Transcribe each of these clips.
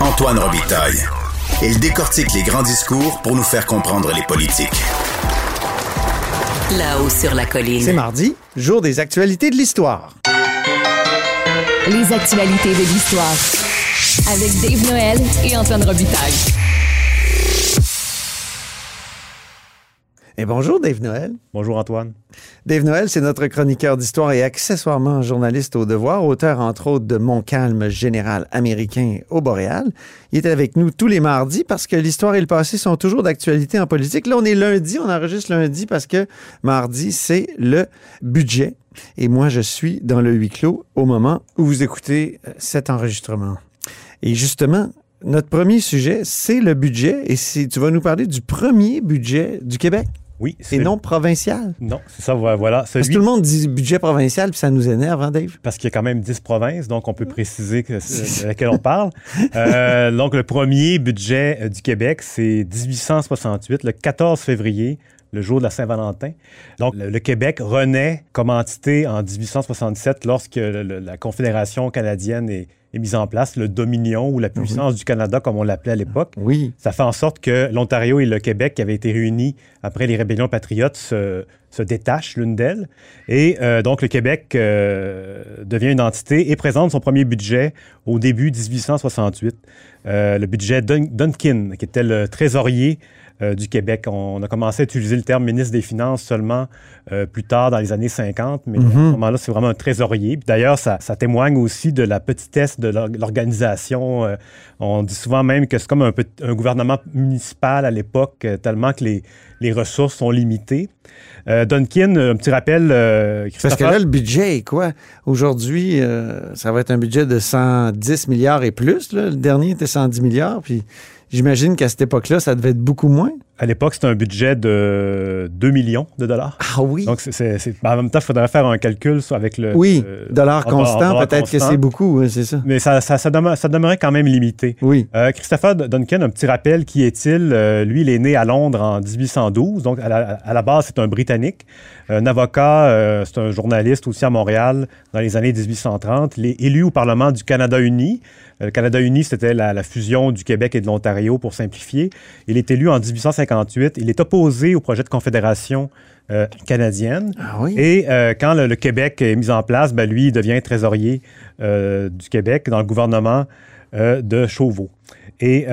Antoine Robitaille. Il décortique les grands discours pour nous faire comprendre les politiques. Là-haut sur la colline. C'est mardi, jour des actualités de l'histoire. Les actualités de l'histoire. Avec Dave Noël et Antoine Robitaille. Et bonjour Dave Noël. Bonjour Antoine. Dave Noël, c'est notre chroniqueur d'histoire et accessoirement journaliste au devoir, auteur entre autres de Mon calme général américain au Boréal. Il est avec nous tous les mardis parce que l'histoire et le passé sont toujours d'actualité en politique. Là, on est lundi, on enregistre lundi parce que mardi, c'est le budget. Et moi, je suis dans le huis clos au moment où vous écoutez euh, cet enregistrement. Et justement, notre premier sujet, c'est le budget. Et tu vas nous parler du premier budget du Québec Oui, et c'est non provincial. Non, c'est ça, voilà. Parce que tout le monde dit budget provincial, puis ça nous énerve, hein, Dave? parce qu'il y a quand même 10 provinces, donc on peut préciser que de laquelle on parle. Euh, donc, le premier budget euh, du Québec, c'est 1868, le 14 février, le jour de la Saint-Valentin. Donc, le, le Québec renaît comme entité en 1867 lorsque le- le- la Confédération canadienne est, est mise en place, le Dominion ou la puissance du Canada, comme on l'appelait à l'époque. Oui. Ça fait en sorte que l'Ontario et le Québec, qui avaient été réunis après les rébellions patriotes, se, se détachent l'une d'elles. Et euh, donc, le Québec euh, devient une entité et présente son premier budget au début 1868. Euh, le budget Dun- Duncan, qui était le trésorier euh, du Québec. On a commencé à utiliser le terme ministre des Finances seulement euh, plus tard dans les années 50, mais à ce moment-là, c'est vraiment un trésorier. D'ailleurs, ça, ça témoigne aussi de la petitesse de l'or- l'organisation. Euh, on dit souvent même que c'est comme un, gouvernement municipal à l'époque, tellement que les, les ressources sont limitées. Duncan, un petit rappel. Parce que là, le budget est quoi? Aujourd'hui, ça va être un budget de 110 milliards et plus. là. Le dernier était 110 milliards. Puis j'imagine qu'à cette époque-là, ça devait être beaucoup moins. À l'époque, c'était un budget de 2 millions de dollars. Ah oui. Donc, c'est- c'est- en même temps, il faudrait faire un calcul avec le. oui, euh, en constant, peut-être que c'est beaucoup, oui, c'est ça. Mais ça, ça, ça, demeure- ça demeurait quand même limité. Oui. Euh, Christopher Duncan, un petit rappel, qui est-il? Euh, lui, il est né à Londres en 1812, donc à la, à la base, c'est un Britannique. Un avocat, euh, c'est un journaliste aussi à Montréal dans les années 1830. Il est élu au Parlement du Canada uni. Euh, Le Canada uni, c'était la, la fusion du Québec et de l'Ontario, pour simplifier. Il est élu en 1858. Il est opposé au projet de confédération euh, canadienne. Ah oui. Et euh, quand le, le Québec est mis en place, ben, lui, il devient trésorier euh, du Québec dans le gouvernement de Chauveau. Et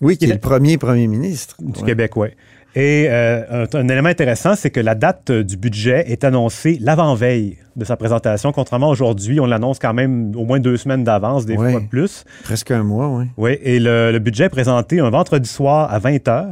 oui, qui est le premier premier ministre. du Ouais. Québec, oui. Et euh, un, un élément intéressant, c'est que la date du budget est annoncée l'avant-veille de sa présentation. Contrairement à aujourd'hui, on l'annonce quand même au moins deux semaines d'avance, des Ouais. fois plus. Presque un mois, oui. Oui, et le, le budget est présenté un vendredi soir à 20 h.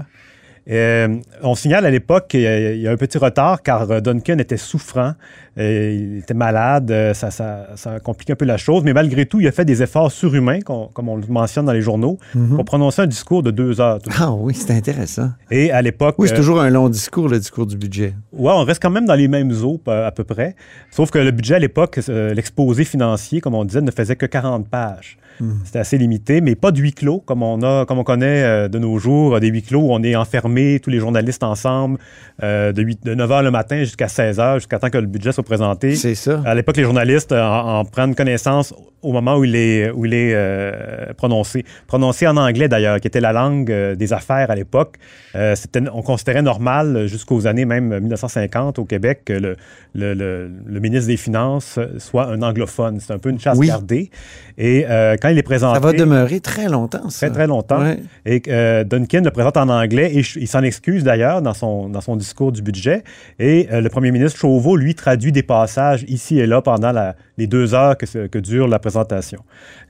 on signale à l'époque qu'il y a- un petit retard car euh, Duncan était souffrant, euh, il était malade, euh, ça, ça, ça complique un peu la chose, mais malgré tout, il a fait des efforts surhumains, comme on le mentionne dans les journaux, pour prononcer un discours de deux heures. tout. Ah oui, c'est intéressant. Et à l'époque, Oui, c'est euh, toujours un long discours, le discours du budget. Ouais, on reste quand même dans les mêmes eaux à, peu près. Sauf que le budget à l'époque, euh, l'exposé financier, comme on disait, ne faisait que 40 pages. C'était assez limité, mais pas de huis clos, comme on a, comme on connaît euh, de nos jours, euh, des huis clos où on est enfermé tous les journalistes ensemble euh, de, 8, de 9 h le matin jusqu'à 16 h, jusqu'à temps que le budget soit présenté. C'est ça. À l'époque, les journalistes en, en, prennent connaissance au moment où il est, où il est euh, prononcé. Prononcé en anglais, d'ailleurs, qui était la langue des affaires à l'époque. Euh, on considérait normal, jusqu'aux années même 1950 au Québec, que le, le, le, le ministre des Finances soit un anglophone. C'est un peu une chasse Oui. gardée. Et quand il est présenté... Ça va demeurer très longtemps, ça. Très, très longtemps. Ouais. Et euh, Duncan le présente en anglais et il s'en excuse d'ailleurs dans son, dans son discours du budget. Et euh, le premier ministre Chauveau, lui, traduit des passages ici et là pendant la- les deux heures que, dure la présentation.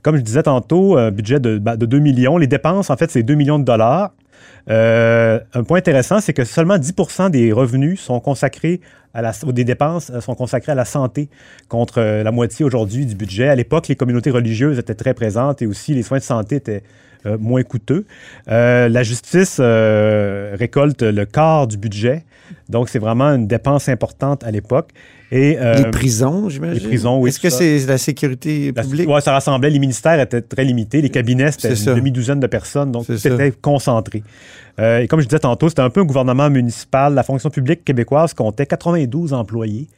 Comme je disais tantôt, un budget de, bah, de 2 millions. Les dépenses, en fait, c'est 2 millions de dollars. Euh, un point intéressant, c'est que seulement 10 des revenus sont consacrés à la, dépenses euh, sont à la santé, contre euh, la moitié aujourd'hui du budget. À l'époque, les communautés religieuses étaient très présentes et aussi les soins de santé étaient moins coûteux. La justice récolte le quart du budget, donc c'est vraiment une dépense importante à l'époque. Et euh, Les prisons, j'imagine. les prisons, oui, Est-ce que c'est la sécurité publique? ouais, ça rassemblait, les ministères étaient très limités, les cabinets, c'était une demi-douzaine de personnes, donc c'était concentré. Euh, et comme je disais tantôt, c'était un peu un gouvernement municipal. La fonction publique québécoise comptait 92 employés.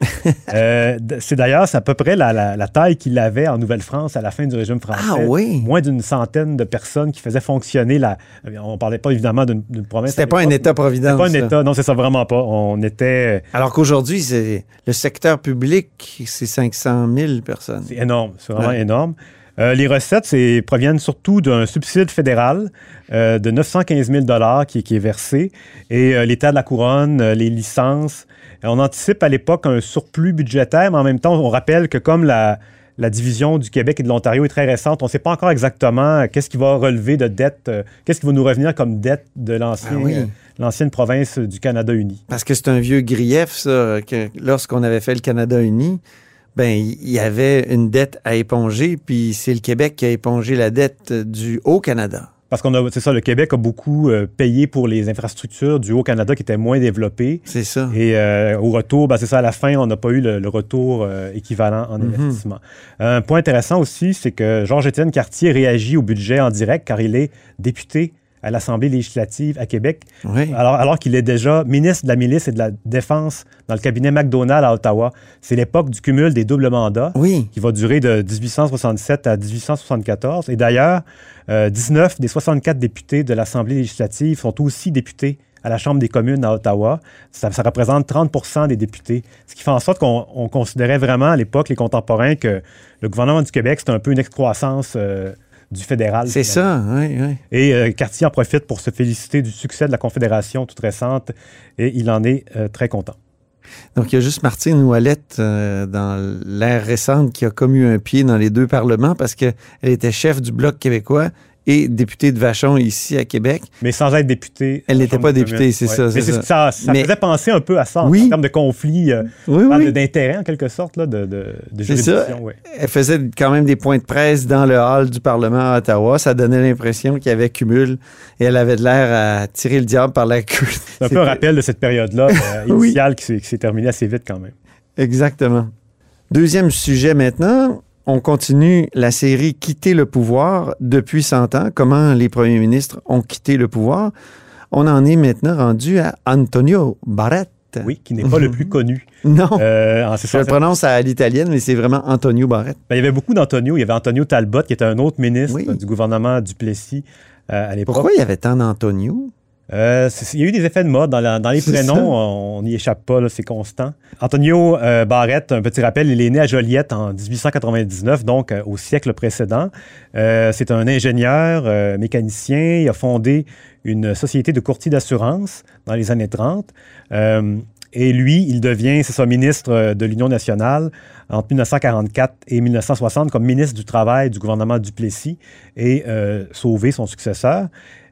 Euh, c'est d'ailleurs c'est à peu près la, la- la taille qu'il avait en Nouvelle-France à la fin du régime français. Ah oui? Moins d'une centaine de personnes qui faisaient fonctionner la... On parlait pas évidemment d'une province. C'était pas un. État-providence. C'était pas un. État, non, c'est ça vraiment pas. On était... Alors qu'aujourd'hui, c'est le secteur public, c'est 500 000 personnes. C'est énorme, c'est vraiment Ouais. énorme. Euh, les recettes proviennent surtout d'un subside fédéral euh, de 915 000 qui, qui est versé et euh, l'État de la couronne, les licences. On anticipe à l'époque un surplus budgétaire, mais en même temps, on rappelle que comme la, la division du Québec et de l'Ontario est très récente, on ne sait pas encore exactement euh, qu'est-ce qui va relever de dette, euh, qu'est-ce qui va nous revenir comme dette de l'ancien, Ah oui. euh, l'ancienne province du Canada uni. Parce que c'est un vieux grief, ça, que lorsqu'on avait fait le Canada uni, ben il y avait une dette à éponger, puis c'est le Québec qui a épongé la dette du Haut-Canada. Parce qu'on a, c'est ça, le Québec a beaucoup euh, payé pour les infrastructures du Haut-Canada qui étaient moins développées. C'est ça. Et euh, au retour, ben, c'est ça, à la fin, on n'a pas eu le, le retour euh, équivalent en Mhm. investissement. Un point intéressant aussi, c'est que Georges-Étienne Cartier réagit au budget en direct car il est député à l'Assemblée législative à Québec, Oui. alors, alors qu'il est déjà ministre de la milice et de la défense dans le cabinet McDonald à Ottawa. C'est l'époque du cumul des doubles mandats Oui. qui va durer de 1867 à 1874. Et d'ailleurs, euh, 19 des 64 députés de l'Assemblée législative sont aussi députés à la Chambre des communes à Ottawa. Ça, ça représente 30 des députés. Ce qui fait en sorte qu'on on considérait vraiment à l'époque, les contemporains, que le gouvernement du Québec, c'était un peu une excroissance euh, du fédéral. C'est ça, oui, oui. Et euh, Cartier en profite pour se féliciter du succès de la Confédération toute récente et il en est euh, très content. Donc, il y a juste Martine Ouellette euh, dans l'ère récente qui a comme eu un pied dans les deux parlements parce qu'elle était chef du Bloc québécois et députée de Vachon ici à Québec. Mais sans être députée. Elle n'était pas députée, c'est Ouais. ça, Mais ça. ça. Ça Mais- faisait penser un peu à ça en Oui. termes de conflit, euh, Oui, d'intérêt en quelque sorte, là, de, de, de C'est ça. juridiction. ouais. Elle faisait quand même des points de presse dans le hall du Parlement à Ottawa. Ça donnait l'impression qu'il y avait cumul et elle avait de l'air à tirer le diable par la queue. C'est un peu un rappel de cette période-là euh, initiale qui s'est terminée assez vite quand même. Exactement. Deuxième sujet maintenant. On continue la série Quitter le pouvoir depuis 100 ans. Comment les premiers ministres ont quitté le pouvoir? On en est maintenant rendu à Antonio Barrett. Oui, qui n'est pas le plus connu. Non, Euh, en- je le prononce à l'italienne, mais c'est vraiment Antonio Barrett. Ben, il y avait beaucoup d'Antonio. Il y avait Antonio Talbot, qui était un autre ministre Oui. du gouvernement Duplessis euh, à l'époque. Pourquoi il y avait tant d'Antonio? Euh, il y a eu des effets de mode dans, la- dans les prénoms, on n'y échappe pas, c'est constant. Antonio euh, Barrett, un petit rappel, il est né à Joliette en 1899, donc euh, au siècle précédent. Euh, c'est un ingénieur, mécanicien, il a fondé une société de courtier d'assurance dans les années 30. Euh, et lui, il devient, c'est ça, ministre de l'Union nationale entre 1944 et 1960 comme ministre du Travail du gouvernement Duplessis et sauver son successeur.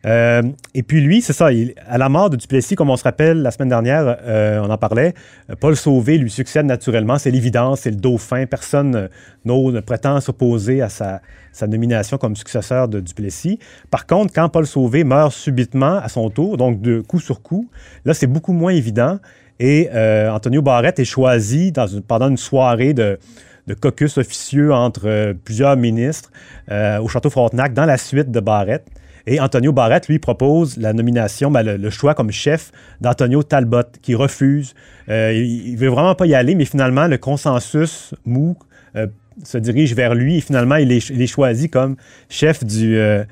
Euh, et puis lui, c'est ça, à la mort de Duplessis, comme on se rappelle la semaine dernière, euh, on en parlait, euh, Paul Sauvé lui succède naturellement, c'est l'évidence, c'est le dauphin, personne n'ose, ne prétend s'opposer à sa, nomination comme successeur de Duplessis. Par contre, quand Paul Sauvé meurt subitement à son tour, donc de coup sur coup, là c'est beaucoup moins évident et Antonio Barrett est choisi pendant une soirée de, caucus officieux entre plusieurs ministres au Château Frontenac dans la suite de Barrett. Et Antonio Barrett, lui, propose la nomination, ben, le, le choix comme chef d'Antonio Talbot, qui refuse. Euh, il, il veut vraiment pas y aller, mais finalement, le consensus mou euh, se dirige vers lui et finalement, il est, il est choisi comme chef du... euh,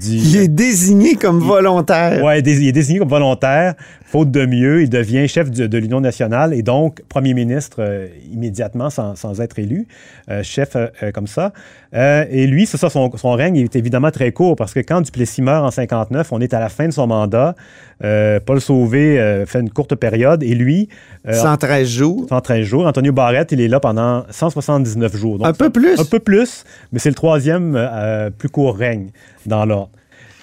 du Il est désigné comme volontaire. Ouais, dés- il est désigné comme volontaire. Faute de mieux, il devient chef du- de l'Union nationale et donc premier ministre euh, immédiatement sans, sans être élu, euh, chef comme ça. Et lui, c'est ça, son, son règne est évidemment très court parce que quand Duplessis meurt en 59, on est à la fin de son mandat. Euh, Paul Sauvé euh, fait une courte période et lui, euh, 113 jours. 113 jours. Antonio Barrett, il est là pendant 179 jours. Donc, Un peu plus. un peu plus, mais c'est le troisième euh, plus court règne dans l'ordre.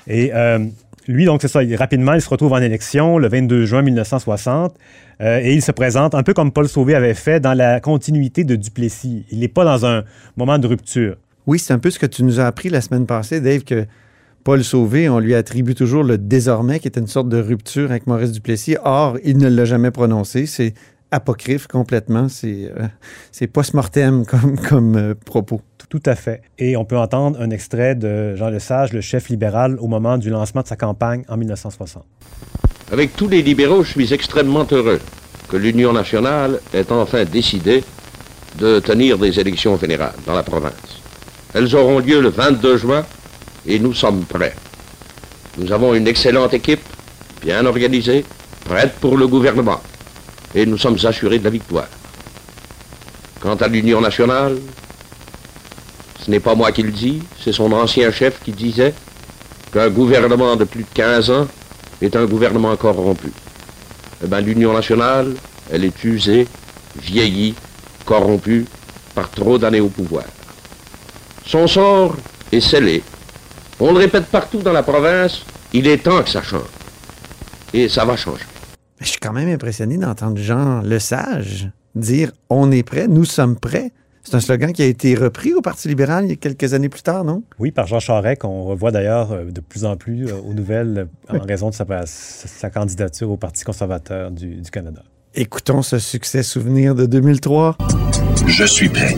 Et euh, lui, donc, c'est ça, il- rapidement, il se retrouve en élection le 22 juin 1960 euh, et il se présente un peu comme Paul Sauvé avait fait dans la continuité de Duplessis. Il n'est pas dans un moment de rupture. Oui, c'est un peu ce que tu nous as appris la semaine passée, Dave, que Paul Sauvé, on lui attribue toujours le désormais, qui était une sorte de rupture avec Maurice Duplessis. Or, il ne l'a jamais prononcé. C'est apocryphe complètement. C'est euh, post-mortem comme, comme euh, propos. Tout à fait. Et on peut entendre un extrait de Jean Lesage, le chef libéral, au moment du lancement de sa campagne en 1960. Avec tous les libéraux, je suis extrêmement heureux que l'Union nationale ait enfin décidé de tenir des élections générales dans la province. Elles auront lieu le 22 juin et nous sommes prêts. Nous avons une excellente équipe, bien organisée, prête pour le gouvernement. Et nous sommes assurés de la victoire. Quant à l'Union nationale, ce n'est pas moi qui le dis, c'est son ancien chef qui disait qu'un gouvernement de plus de 15 ans est un gouvernement corrompu. Eh ben, l'Union nationale, elle est usée, vieillie, corrompue par trop d'années au pouvoir. Son sort est scellé. On le répète partout dans la province, il est temps que ça change. Et ça va changer. Je suis quand même impressionné d'entendre Jean Lesage dire On est prêt, nous sommes prêts. C'est un slogan qui a été repris au Parti libéral il y a quelques années plus tard, non? Oui, par Jean Charest, qu'on revoit d'ailleurs euh, de plus en plus euh, aux nouvelles euh, en raison de sa, sa- sa candidature au Parti conservateur du, du Canada. Écoutons ce succès souvenir de 2003. Je suis prêt.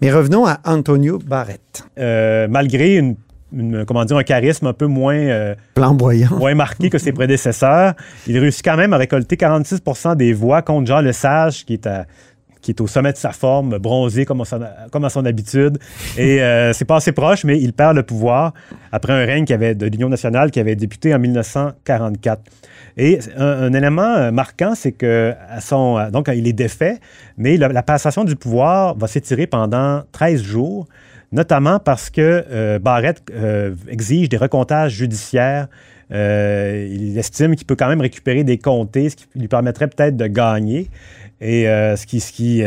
Mais revenons à Antonio Barrett. Euh, malgré une, une- comment dire, un charisme un peu moins, euh, Flamboyant. moins marqué que ses prédécesseurs, il réussit quand même à récolter 46% des voix contre Jean Lesage, qui est à qui est au sommet de sa forme, bronzé comme à son, comme à son habitude. Et euh, c'est pas assez proche, mais il perd le pouvoir après un règne qui avait, de l'Union nationale qui avait débuté en 1944. Et un, un élément euh, marquant, c'est que à son, euh, donc il est défait, mais la, la passation du pouvoir va s'étirer pendant 13 jours, notamment parce que euh, Barrett euh, exige des recomptages judiciaires. Euh, il estime qu'il peut quand même récupérer des comtés, ce qui lui permettrait peut-être de gagner. Et ce qui, ce qui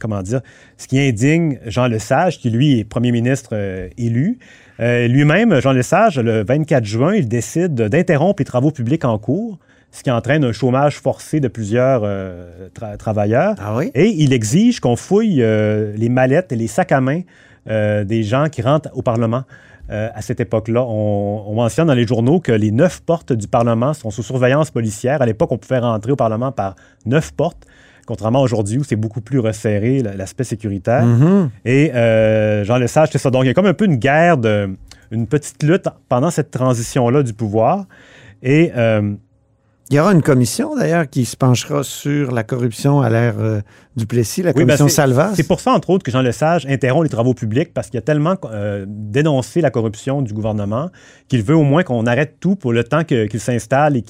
comment dire, ce qui indigne Jean Lesage, qui lui est premier ministre élu. Lui-même, Jean Lesage, le 24 juin, il décide d'interrompre les travaux publics en cours, ce qui entraîne un chômage forcé de plusieurs euh, tra- travailleurs. Ah oui? Et il exige qu'on fouille euh, les mallettes et les sacs à main des gens qui rentrent au Parlement. Euh, à cette époque-là, on, on mentionne dans les journaux que les neuf portes du Parlement sont sous surveillance policière. À l'époque, on pouvait rentrer au Parlement par neuf portes, contrairement à aujourd'hui où c'est beaucoup plus resserré, l'aspect sécuritaire. Mhm. Et euh, Jean Lesage, c'est ça. Donc, il y a comme un peu une guerre, de, une petite lutte pendant cette transition-là du pouvoir. Et euh, Il y aura une commission, d'ailleurs, qui se penchera sur la corruption à l'ère euh, Duplessis, la Oui, ben, commission Salvas. C'est pour ça, entre autres, que Jean Lesage interrompt les travaux publics parce qu'il a tellement euh, dénoncé la corruption du gouvernement qu'il veut au moins qu'on arrête tout pour le temps qu'il s'installe et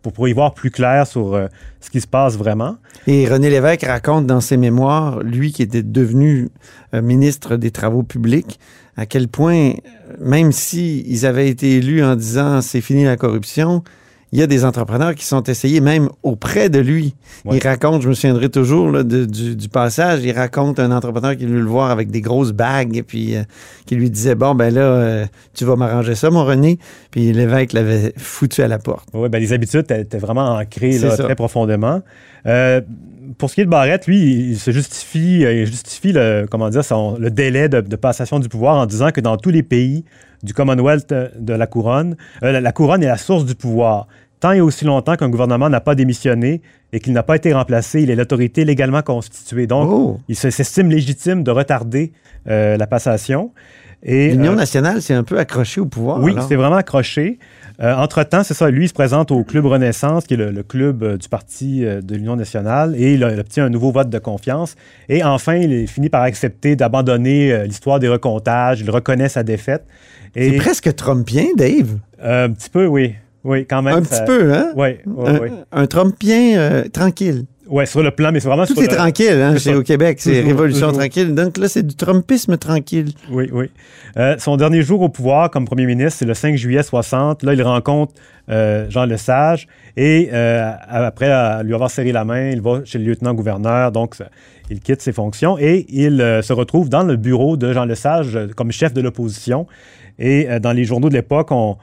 pour, pour y voir plus clair sur euh, ce qui se passe vraiment. Et René Lévesque raconte dans ses mémoires, lui qui était devenu ministre des Travaux publics, à quel point, même si ils avaient été élus en disant c'est fini la corruption, il y a des entrepreneurs qui sont essayés même auprès de lui. Ouais. Il raconte, je me souviendrai toujours là, de- du, du passage, il raconte un entrepreneur qui est venu le voir avec des grosses bagues et puis euh, qui lui disait bon ben là euh, tu vas m'arranger ça mon René, puis l'évêque l'avait foutu à la porte. Oui, ben, les habitudes étaient vraiment ancrées là, très profondément. Euh, pour ce qui est de Barrett, lui, il se justifie, euh, il justifie le, comment dire, son- le délai de, de passation du pouvoir en disant que dans tous les pays du Commonwealth euh, de la couronne, euh, la, la couronne est la source du pouvoir. Tant et aussi longtemps qu'un gouvernement n'a pas démissionné et qu'il n'a pas été remplacé, il est l'autorité légalement constituée. Donc, Oh! il se- s'estime légitime de retarder euh, la passation. L'Union euh, nationale s'est un peu accrochée au pouvoir. Oui, c'est vraiment accroché. Euh, Entre-temps, c'est ça, lui, il se présente au Club Renaissance, qui est le, le club euh, du Parti euh, de l'Union nationale, et il obtient un nouveau vote de confiance. Et enfin, il finit par accepter d'abandonner l'histoire des recomptages. Il reconnaît sa défaite. C'est presque Trumpien, Dave. un petit peu, oui. Oui, quand même. Un ça- petit peu, hein? Oui, oui, un, oui. un Trumpien tranquille. Ouais, sur le plan, mais c'est vraiment Tout sur est le- tranquille, hein, c'est chez au Québec. C'est révolution toujours. tranquille. Donc là, c'est du Trumpisme tranquille. Oui, oui. Euh, son dernier jour au pouvoir comme premier ministre, c'est le 5 juillet 60. Là, il rencontre euh, Jean Lesage et euh, après lui avoir serré la main, il va chez le lieutenant-gouverneur. Donc, il quitte ses fonctions et il se retrouve dans le bureau de Jean Lesage comme chef de l'opposition. Et dans les journaux de l'époque, on,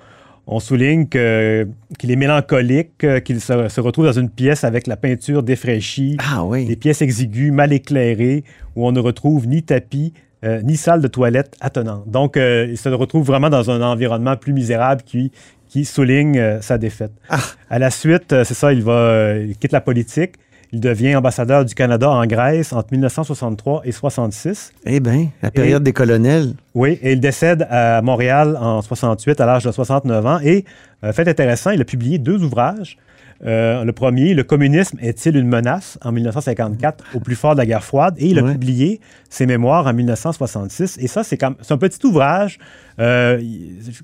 on souligne que- qu'il est mélancolique, euh, qu'il se, se retrouve dans une pièce avec la peinture défraîchie, Ah oui. des pièces exiguës, mal éclairées, où on ne retrouve ni tapis, euh, ni salle de toilette attenante. Donc, euh, il se retrouve vraiment dans un environnement plus misérable qui, qui souligne euh, sa défaite. Ah. À la suite, c'est ça, il va, il quitte la politique. Il devient ambassadeur du Canada en Grèce entre 1963 et 66. Eh bien, la période des colonels. Oui, et il décède à Montréal en 68 à l'âge de 69 ans. Et, euh, fait intéressant, il a publié deux ouvrages. Euh, le premier, Le communisme est-il une menace en 1954, au plus fort de la guerre froide? Et il a Ouais. publié ses mémoires en 1966. Et ça, c'est comme- c'est un petit ouvrage. Euh,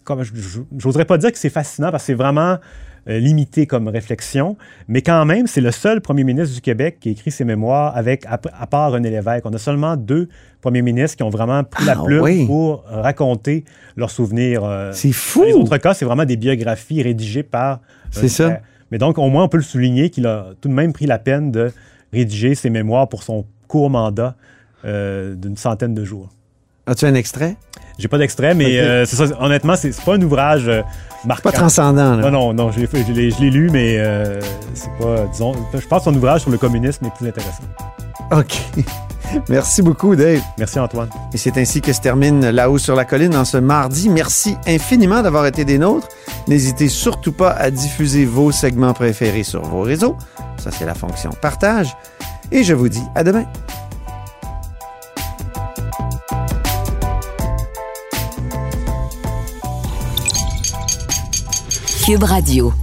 comme, n'oserais pas dire que c'est fascinant parce que c'est vraiment limité comme réflexion. Mais quand même, c'est le seul premier ministre du Québec qui a écrit ses mémoires avec, à, à part René Lévesque. On a seulement deux premiers ministres qui ont vraiment pris la Ah, plume oui. pour raconter leurs souvenirs. euh, C'est dans fou. les autres cas, c'est vraiment des biographies rédigées par. C'est un ça. Mais donc, au moins, on peut le souligner qu'il a tout de même pris la peine de rédiger ses mémoires pour son court mandat euh, d'une centaine de jours. As-tu un extrait? J'ai pas d'extrait, mais Ok. euh, ça, honnêtement, c'est pas un ouvrage euh, marquant. Pas transcendant, là. Non, non, non, je l'ai lu, mais euh, c'est pas, disons, je pense que son ouvrage sur le communisme est plus intéressant. OK. Merci beaucoup, Dave. Merci, Antoine. Et c'est ainsi que se termine là-haut sur la colline en ce mardi. Merci infiniment d'avoir été des nôtres. N'hésitez surtout pas à diffuser vos segments préférés sur vos réseaux. Ça, c'est la fonction partage. Et je vous dis à demain. Cube Radio.